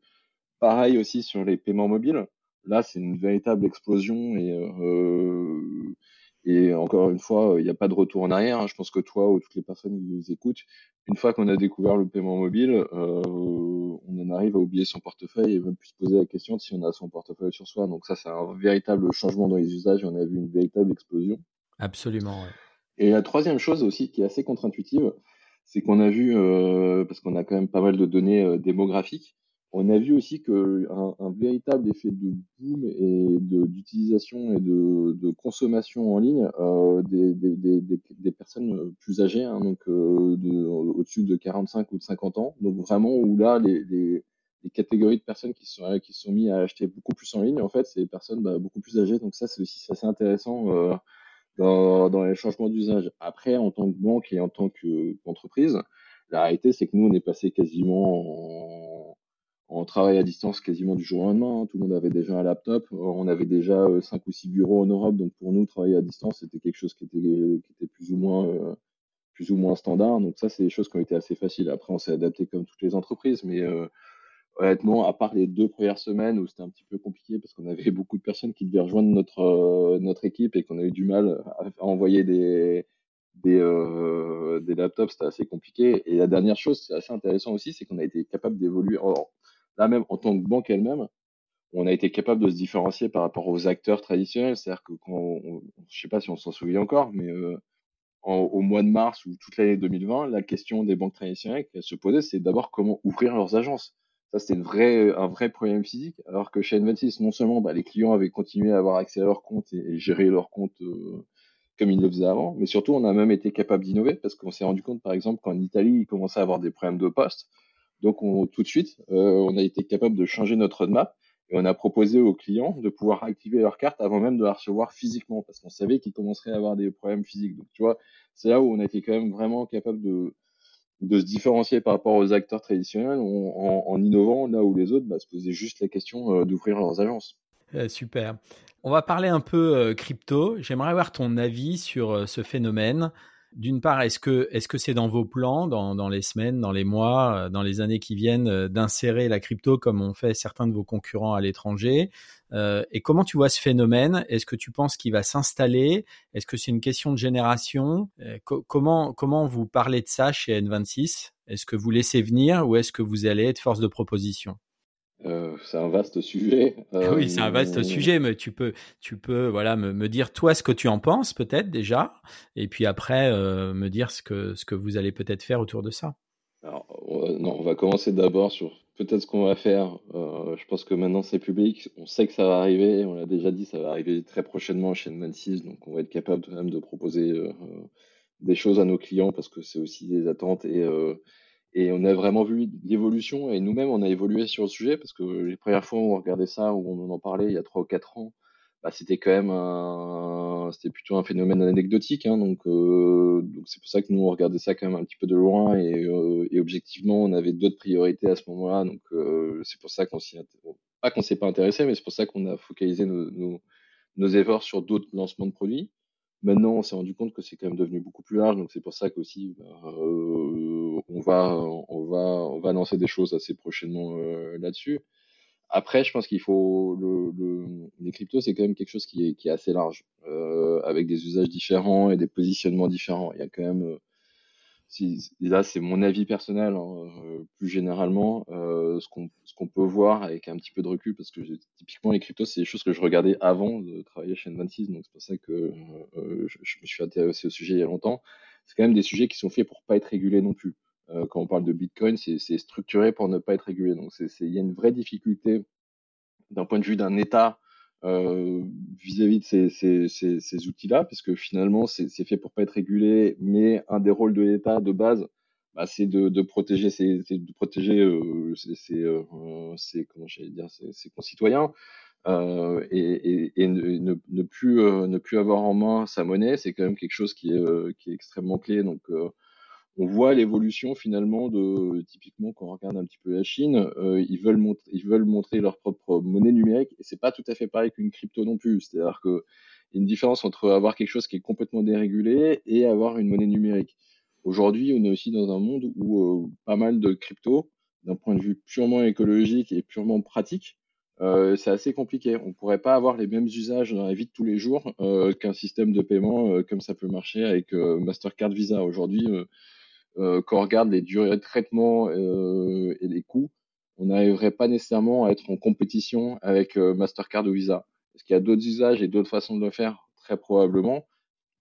[SPEAKER 3] Pareil aussi sur les paiements mobiles. Là, c'est une véritable explosion et, euh, et encore une fois, il n'y a pas de retour en arrière. Hein. Je pense que toi ou toutes les personnes qui nous écoutent, une fois qu'on a découvert le paiement mobile, euh, on en arrive à oublier son portefeuille et même plus se poser la question de si on a son portefeuille sur soi. Donc ça, c'est un véritable changement dans les usages. On a vu une véritable explosion.
[SPEAKER 2] Absolument.
[SPEAKER 3] Et la troisième chose aussi qui est assez contre-intuitive, c'est qu'on a vu, euh, parce qu'on a quand même pas mal de données euh, démographiques, on a vu aussi qu'un un véritable effet de boom et d'utilisation et de, de, consommation en ligne euh, des, des, des, des, personnes plus âgées, hein, donc euh, au-dessus de 45 ou de 50 ans. Donc vraiment où là, les, les, les, catégories de personnes qui sont qui sont mis à acheter beaucoup plus en ligne, en fait, c'est des personnes bah, beaucoup plus âgées. Donc ça, c'est aussi assez intéressant. Euh, dans, dans les changements d'usage. Après, en tant que banque et en tant qu'entreprise, la réalité, c'est que nous, on est passé quasiment en, en, travail à distance quasiment du jour au lendemain. Hein. Tout le monde avait déjà un laptop. On avait déjà euh, cinq ou six bureaux en Europe. Donc, pour nous, travailler à distance, c'était quelque chose qui était, moins, euh, plus ou moins standard. Donc, ça, c'est des choses qui ont été assez faciles. Après, on s'est adapté comme toutes les entreprises. Mais, euh, honnêtement, à part les deux premières semaines où c'était un petit peu compliqué parce qu'on avait *laughs* beaucoup de personnes qui devaient rejoindre notre euh, équipe et qu'on a eu du mal à, envoyer des euh, des laptops, c'était assez compliqué. Et la dernière chose, c'est assez intéressant aussi, c'est qu'on a été capable d'évoluer. Là même, en tant que banque elle-même, on a été capable de se différencier par rapport aux acteurs traditionnels. C'est-à-dire que quand, on, je sais pas si on s'en souvient encore, mais euh, au mois de mars ou toute l'année 2020, la question des banques traditionnelles qui se posait, c'est d'abord comment ouvrir leurs agences. Ça, c'était vrai, un vrai problème physique. Alors que chez N26, non seulement bah, les clients avaient continué à avoir accès à leur compte et, gérer leur compte euh, comme ils le faisaient avant, mais surtout, on a même été capable d'innover parce qu'on s'est rendu compte, par exemple, qu'en Italie, ils commençaient à avoir des problèmes de poste. Donc, on, tout de suite, euh, on a été capable de changer notre roadmap et on a proposé aux clients de pouvoir activer leur carte avant même de la recevoir physiquement parce qu'on savait qu'ils commenceraient à avoir des problèmes physiques. Donc, tu vois, c'est là où on a été quand même vraiment capable de, se différencier par rapport aux acteurs traditionnels en, innovant là où les autres bah, se posaient juste la question euh, d'ouvrir leurs agences.
[SPEAKER 2] Euh, super. On va parler un peu crypto. J'aimerais avoir ton avis sur ce phénomène. D'une part, est-ce que est-ce que c'est dans vos plans, dans, dans, les semaines, dans les mois, dans les années qui viennent, d'insérer la crypto comme ont fait certains de vos concurrents à l'étranger euh, Et comment tu vois ce phénomène? Est-ce que tu penses qu'il va s'installer? Est-ce que c'est une question de génération? Euh, Comment comment vous parlez de ça chez N26 Est-ce que vous laissez venir ou est-ce que vous allez être force de proposition?
[SPEAKER 3] Euh, c'est un vaste sujet.
[SPEAKER 2] Euh, *laughs* oui, c'est un vaste sujet, mais tu peux, tu peux, voilà, me, me, dire toi ce que tu en penses peut-être déjà, et puis après euh, me dire ce que ce que vous allez peut-être faire autour de ça.
[SPEAKER 3] Alors, non, on va commencer d'abord sur peut-être ce qu'on va faire. Euh, je pense que maintenant c'est public, on sait que ça va arriver, on l'a déjà dit, ça va arriver très prochainement chez Man 6, donc on va être capable même de proposer euh, des choses à nos clients parce que c'est aussi des attentes et et on a vraiment vu l'évolution et nous-mêmes, on a évolué sur le sujet parce que les premières fois où on regardait ça, où on en parlait il y a trois ou quatre ans, bah, c'était quand même un, c'était plutôt un phénomène anecdotique. Hein, donc, euh, c'est pour ça que nous on regardait ça quand même un petit peu de loin et, euh, et objectivement, on avait d'autres priorités à ce moment-là. Donc euh, c'est pour ça qu'on s'y, pas qu'on s'est pas intéressé, mais c'est pour ça qu'on a focalisé nos, nos, nos efforts sur d'autres lancements de produits. Maintenant, on s'est rendu compte que c'est quand même devenu beaucoup plus large, donc c'est pour ça qu'aussi bah, euh, on va on va on va lancer des choses assez prochainement euh, là-dessus. Après, je pense qu'il faut le, le, les cryptos, c'est quand même quelque chose qui est, qui est assez large, euh, avec des usages différents et des positionnements différents. Il y a quand même si, là c'est mon avis personnel, hein, euh, plus généralement, euh, ce qu'on qu'on peut voir avec un petit peu de recul, parce que typiquement les cryptos, c'est des choses que je regardais avant de travailler chez N26, donc c'est pour ça que euh, je, je, me suis intéressé au sujet il y a longtemps. C'est quand même des sujets qui sont faits pour pas être régulés non plus. Euh, quand on parle de Bitcoin, c'est structuré pour ne pas être régulé, donc il y a une vraie difficulté d'un point de vue d'un État euh, vis-à-vis de ces, ces, ces, ces outils-là, parce que finalement, c'est fait pour pas être régulé, mais un des rôles de l'État de base, bah, c'est de, de, protéger ses, de protéger euh, euh, comment dire concitoyens euh, et, et, et ne, ne, plus ne plus avoir en main sa monnaie c'est quand même quelque chose qui est qui est extrêmement clé. Donc on voit l'évolution finalement de typiquement quand on regarde un petit peu la Chine, ils veulent ils veulent montrer leur propre monnaie numérique et c'est pas tout à fait pareil qu'une crypto non plus. C'est-à-dire que y a une différence entre avoir quelque chose qui est complètement dérégulé et avoir une monnaie numérique. Aujourd'hui, on est aussi dans un monde où euh, pas mal de crypto, d'un point de vue purement écologique et purement pratique, euh, c'est assez compliqué. On ne pourrait pas avoir les mêmes usages dans la vie de tous les jours euh, qu'un système de paiement comme ça peut marcher avec Mastercard Visa. Aujourd'hui, quand on regarde les durées de traitement et les coûts, on n'arriverait pas nécessairement à être en compétition avec Mastercard ou Visa. Est-ce qu'il y a d'autres usages et d'autres façons de le faire Très probablement.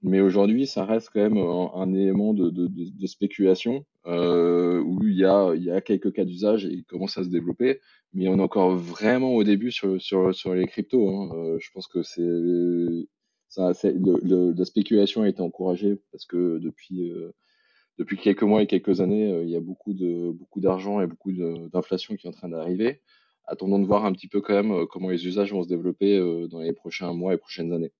[SPEAKER 3] Mais aujourd'hui, ça reste quand même un, élément de, de, de, spéculation euh, où il y, a, il y a quelques cas d'usage et il commence à se développer. Mais on est encore vraiment au début sur, sur, sur les cryptos. Hein. Euh, je pense que c'est ça, le, la spéculation a été encouragée parce que depuis euh, depuis quelques mois et quelques années, euh, il y a beaucoup de beaucoup d'argent et beaucoup d'inflation qui est en train d'arriver. Attendons de voir un petit peu quand même euh, comment les usages vont se développer dans les prochains mois et prochaines années.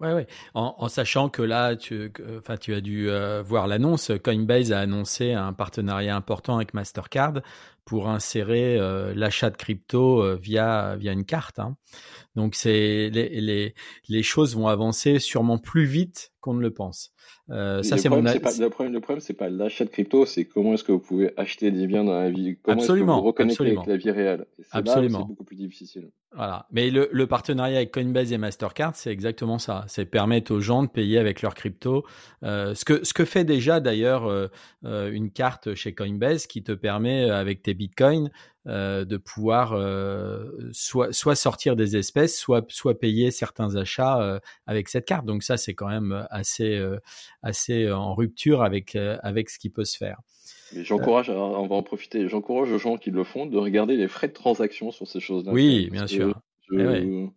[SPEAKER 2] Ouais, ouais. En, sachant que là, tu, enfin, tu as dû euh, voir l'annonce. Coinbase a annoncé un partenariat important avec Mastercard pour insérer euh, l'achat de crypto euh, via via une carte. Hein. Donc les les choses vont avancer sûrement plus vite qu'on ne le pense.
[SPEAKER 3] Euh, ça, c'est mon le problème, le problème, c'est pas l'achat de crypto, c'est comment est-ce que vous pouvez acheter des biens dans la vie, comment est-ce que vous reconnectez avec la vie réelle?
[SPEAKER 2] Absolument.
[SPEAKER 3] C'est beaucoup plus difficile.
[SPEAKER 2] Voilà. Mais le, le, partenariat avec Coinbase et Mastercard, c'est exactement ça. C'est permettre aux gens de payer avec leur crypto. Euh, ce que ce que fait déjà d'ailleurs euh une carte chez Coinbase qui te permet avec tes bitcoins euh, de pouvoir euh, soit, soit sortir des espèces, soit, soit payer certains achats euh, avec cette carte. Donc ça, c'est quand même assez, assez en rupture avec, avec ce qui peut se faire.
[SPEAKER 3] J'encourage, on va en profiter, j'encourage aux gens qui le font de regarder les frais de transaction sur ces choses-là.
[SPEAKER 2] Oui, bien sûr.
[SPEAKER 3] Eh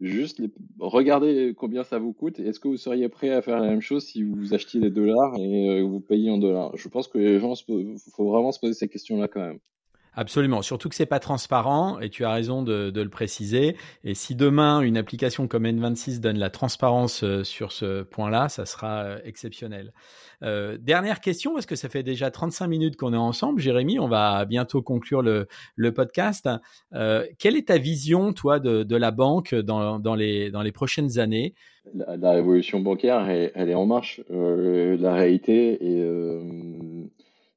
[SPEAKER 3] juste regardez combien ça vous coûte. Est-ce que vous seriez prêt à faire la même chose si vous achetiez des dollars et vous payez en dollars? Je pense que les gens, il faut vraiment se poser ces questions-là quand même.
[SPEAKER 2] Absolument, surtout que c'est pas transparent et tu as raison de, de, le préciser. Et si demain une application comme N26 donne la transparence euh, sur ce point-là, ça sera euh, exceptionnel. Euh, dernière question, parce que ça fait déjà 35 minutes qu'on est ensemble, Jérémy, on va bientôt conclure le, le podcast. Quelle est ta vision, toi, de, de la banque dans, dans, les, dans les prochaines années?
[SPEAKER 3] La, révolution bancaire, elle, elle est en marche. La réalité est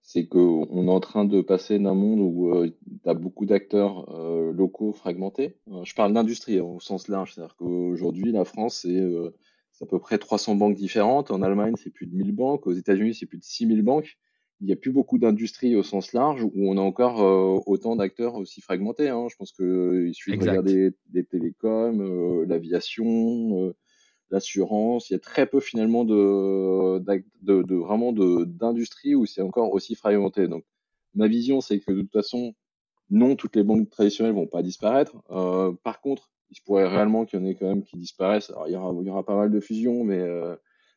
[SPEAKER 3] c'est qu'on est en train de passer d'un monde où euh, tu as beaucoup d'acteurs euh, locaux fragmentés. Euh, je parle d'industrie hein, au sens large, c'est-à-dire qu'aujourd'hui, la France, c'est à peu près 300 banques différentes. En Allemagne, c'est plus de 1000 banques. Aux États-Unis, c'est plus de 6000 banques. Il n'y a plus beaucoup d'industries au sens large où on a encore autant d'acteurs aussi fragmentés. Hein. Je pense qu'il suffit de regarder les télécoms, l'aviation, l'assurance. Il y a très peu finalement de, de, de vraiment d'industrie où c'est encore aussi fragmenté. Donc ma vision, c'est que de toute façon, non, toutes les banques traditionnelles vont pas disparaître. Euh, par contre, il se pourrait réellement qu'il y en ait quand même qui disparaissent. Il y aura, il y aura pas mal de fusions, mais euh,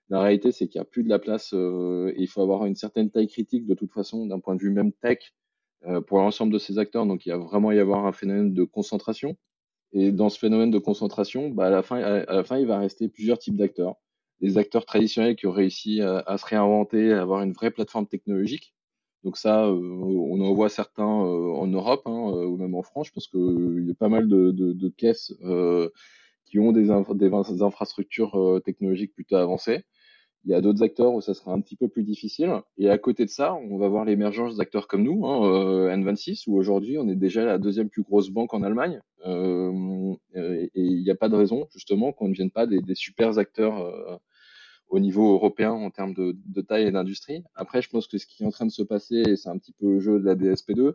[SPEAKER 3] la réalité, c'est qu'il n'y a plus de la place euh, il faut avoir une certaine taille critique de toute façon, d'un point de vue même tech, pour l'ensemble de ces acteurs. Donc il y a vraiment y avoir un phénomène de concentration. Et dans ce phénomène de concentration, bah, à, la fin, à la fin, il va rester plusieurs types d'acteurs. Des acteurs traditionnels qui ont réussi à, se réinventer, à avoir une vraie plateforme technologique. Donc ça, euh, on en voit certains euh, en Europe hein, euh, ou même en France. Je pense qu'il y a pas mal de, de, de caisses qui ont des, des infrastructures technologiques plutôt avancées. Il y a d'autres acteurs où ça sera un petit peu plus difficile. Et à côté de ça, on va voir l'émergence d'acteurs comme nous, hein, euh, N26, où aujourd'hui on est déjà la deuxième plus grosse banque en Allemagne. Euh, et il n'y a pas de raison justement qu'on ne vienne pas des, des super acteurs euh, au niveau européen en termes de, de taille et d'industrie. Après, je pense que ce qui est en train de se passer, c'est un petit peu le jeu de la DSP2,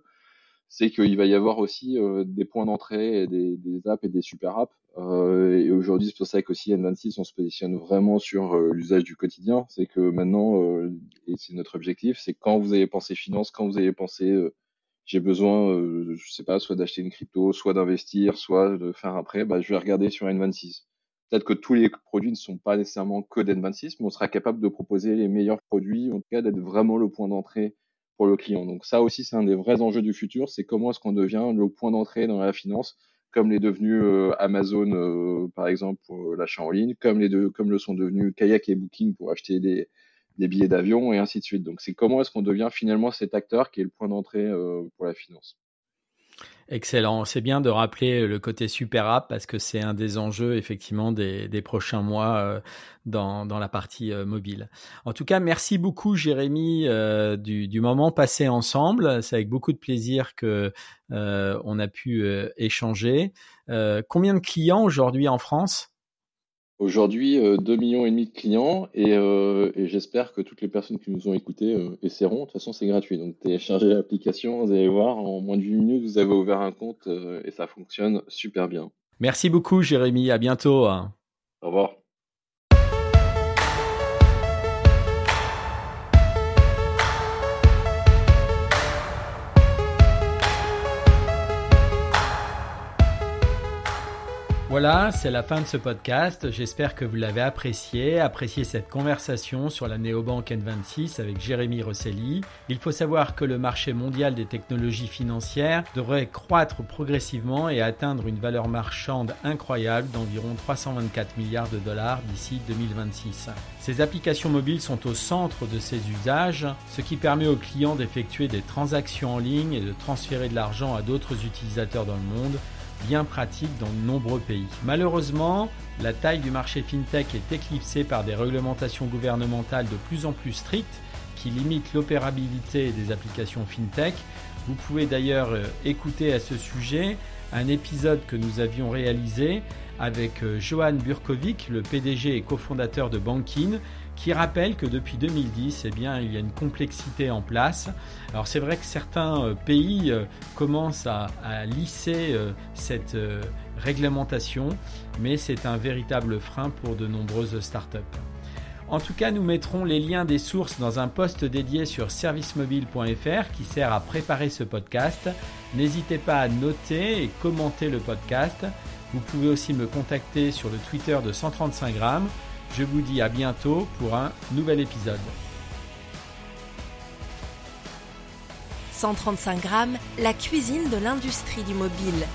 [SPEAKER 3] c'est qu'il va y avoir aussi euh, des points d'entrée, des, des apps et des super apps. Euh, et aujourd'hui, c'est pour ça qu'aussi N26, on se positionne vraiment sur euh, l'usage du quotidien. C'est que maintenant, et c'est notre objectif, c'est quand vous avez pensé finance, quand vous avez pensé j'ai besoin, je sais pas, soit d'acheter une crypto, soit d'investir, soit de faire un prêt, bah, je vais regarder sur N26. Peut-être que tous les produits ne sont pas nécessairement que d'N26, mais on sera capable de proposer les meilleurs produits, en tout cas d'être vraiment le point d'entrée pour le client. Donc ça aussi, c'est un des vrais enjeux du futur, c'est comment est-ce qu'on devient le point d'entrée dans la finance, comme les devenus euh, Amazon, euh, par exemple, pour l'achat en ligne, comme, les deux, comme le sont devenus Kayak et Booking pour acheter des, des billets d'avion, et ainsi de suite. Donc c'est comment est-ce qu'on devient finalement cet acteur qui est le point d'entrée pour la finance.
[SPEAKER 2] Excellent. C'est bien de rappeler le côté super app parce que c'est un des enjeux effectivement des, prochains mois euh, dans, la partie euh, mobile. En tout cas, merci beaucoup Jérémy euh, du, moment passé ensemble. C'est avec beaucoup de plaisir que on a pu échanger. combien de clients aujourd'hui en France?
[SPEAKER 3] Aujourd'hui, 2 euh, millions et demi de clients euh, et, j'espère que toutes les personnes qui nous ont écoutés euh, essaieront. De toute façon, c'est gratuit. Donc, téléchargez l'application, vous allez voir, en moins de 8 minutes, vous avez ouvert un compte et ça fonctionne super bien.
[SPEAKER 2] Merci beaucoup, Jérémy. À bientôt. Au
[SPEAKER 3] revoir.
[SPEAKER 2] Voilà, c'est la fin de ce podcast. J'espère que vous l'avez apprécié, apprécié cette conversation sur la néobanque N26 avec Jérémy Rosselli. Il faut savoir que le marché mondial des technologies financières devrait croître progressivement et atteindre une valeur marchande incroyable d'environ 324 milliards de dollars d'ici 2026. Ces applications mobiles sont au centre de ces usages, ce qui permet aux clients d'effectuer des transactions en ligne et de transférer de l'argent à d'autres utilisateurs dans le monde bien pratique dans de nombreux pays. Malheureusement, la taille du marché fintech est éclipsée par des réglementations gouvernementales de plus en plus strictes qui limitent l'opérabilité des applications fintech. Vous pouvez d'ailleurs euh, écouter à ce sujet un épisode que nous avions réalisé avec euh, Johan Burkovic, le PDG et cofondateur de Bankin, qui rappelle que depuis 2010, eh bien, il y a une complexité en place. Alors c'est vrai que certains euh, pays euh, commencent à, lisser euh, cette réglementation, mais c'est un véritable frein pour de nombreuses startups. En tout cas, nous mettrons les liens des sources dans un post dédié sur servicemobile.fr qui sert à préparer ce podcast. N'hésitez pas à noter et commenter le podcast. Vous pouvez aussi me contacter sur le Twitter de 135 grammes je vous dis à bientôt pour un nouvel épisode.
[SPEAKER 1] 135 grammes, la cuisine de l'industrie du mobile.